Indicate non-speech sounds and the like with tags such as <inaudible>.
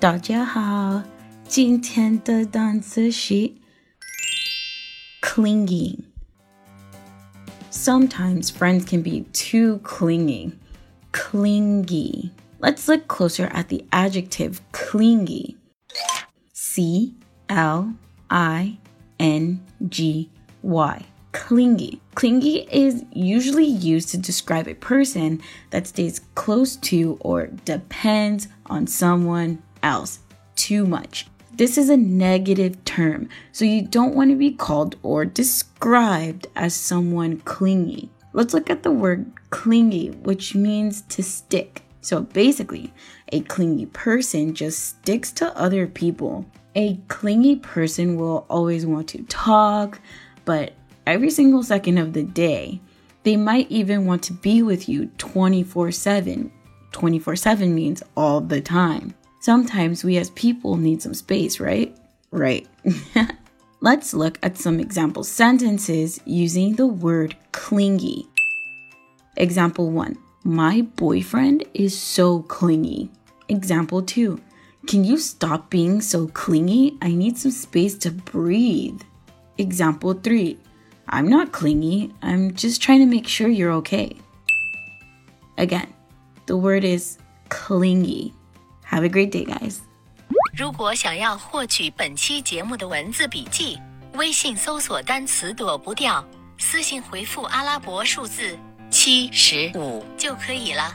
大家好，今天的单词是 clinging. Sometimes friends can be too clingy. Clingy. Let's look closer at the adjective clingy. C L I N G Y. Clingy. Clingy is usually used to describe a person that stays close to or depends on someone else too much. This is a negative term, so you don't want to be called or described as someone clingy. Let's look at the word clingy, which means to stick. So basically, a clingy person just sticks to other people. A clingy person will always want to talk, but every single second of the day, they might even want to be with you 24 7. 24 7 means all the time. Sometimes we as people need some space, right? Right. <laughs> Let's look at some example sentences using the word clingy. Example 1 My boyfriend is so clingy. Example 2 Can you stop being so clingy? I need some space to breathe. Example 3 I'm not clingy, I'm just trying to make sure you're okay. Again, the word is clingy. Have a great day, guys. 如果想要获取本期节目的文字笔记，微信搜索单词“躲不掉”，私信回复阿拉伯数字七十五就可以了。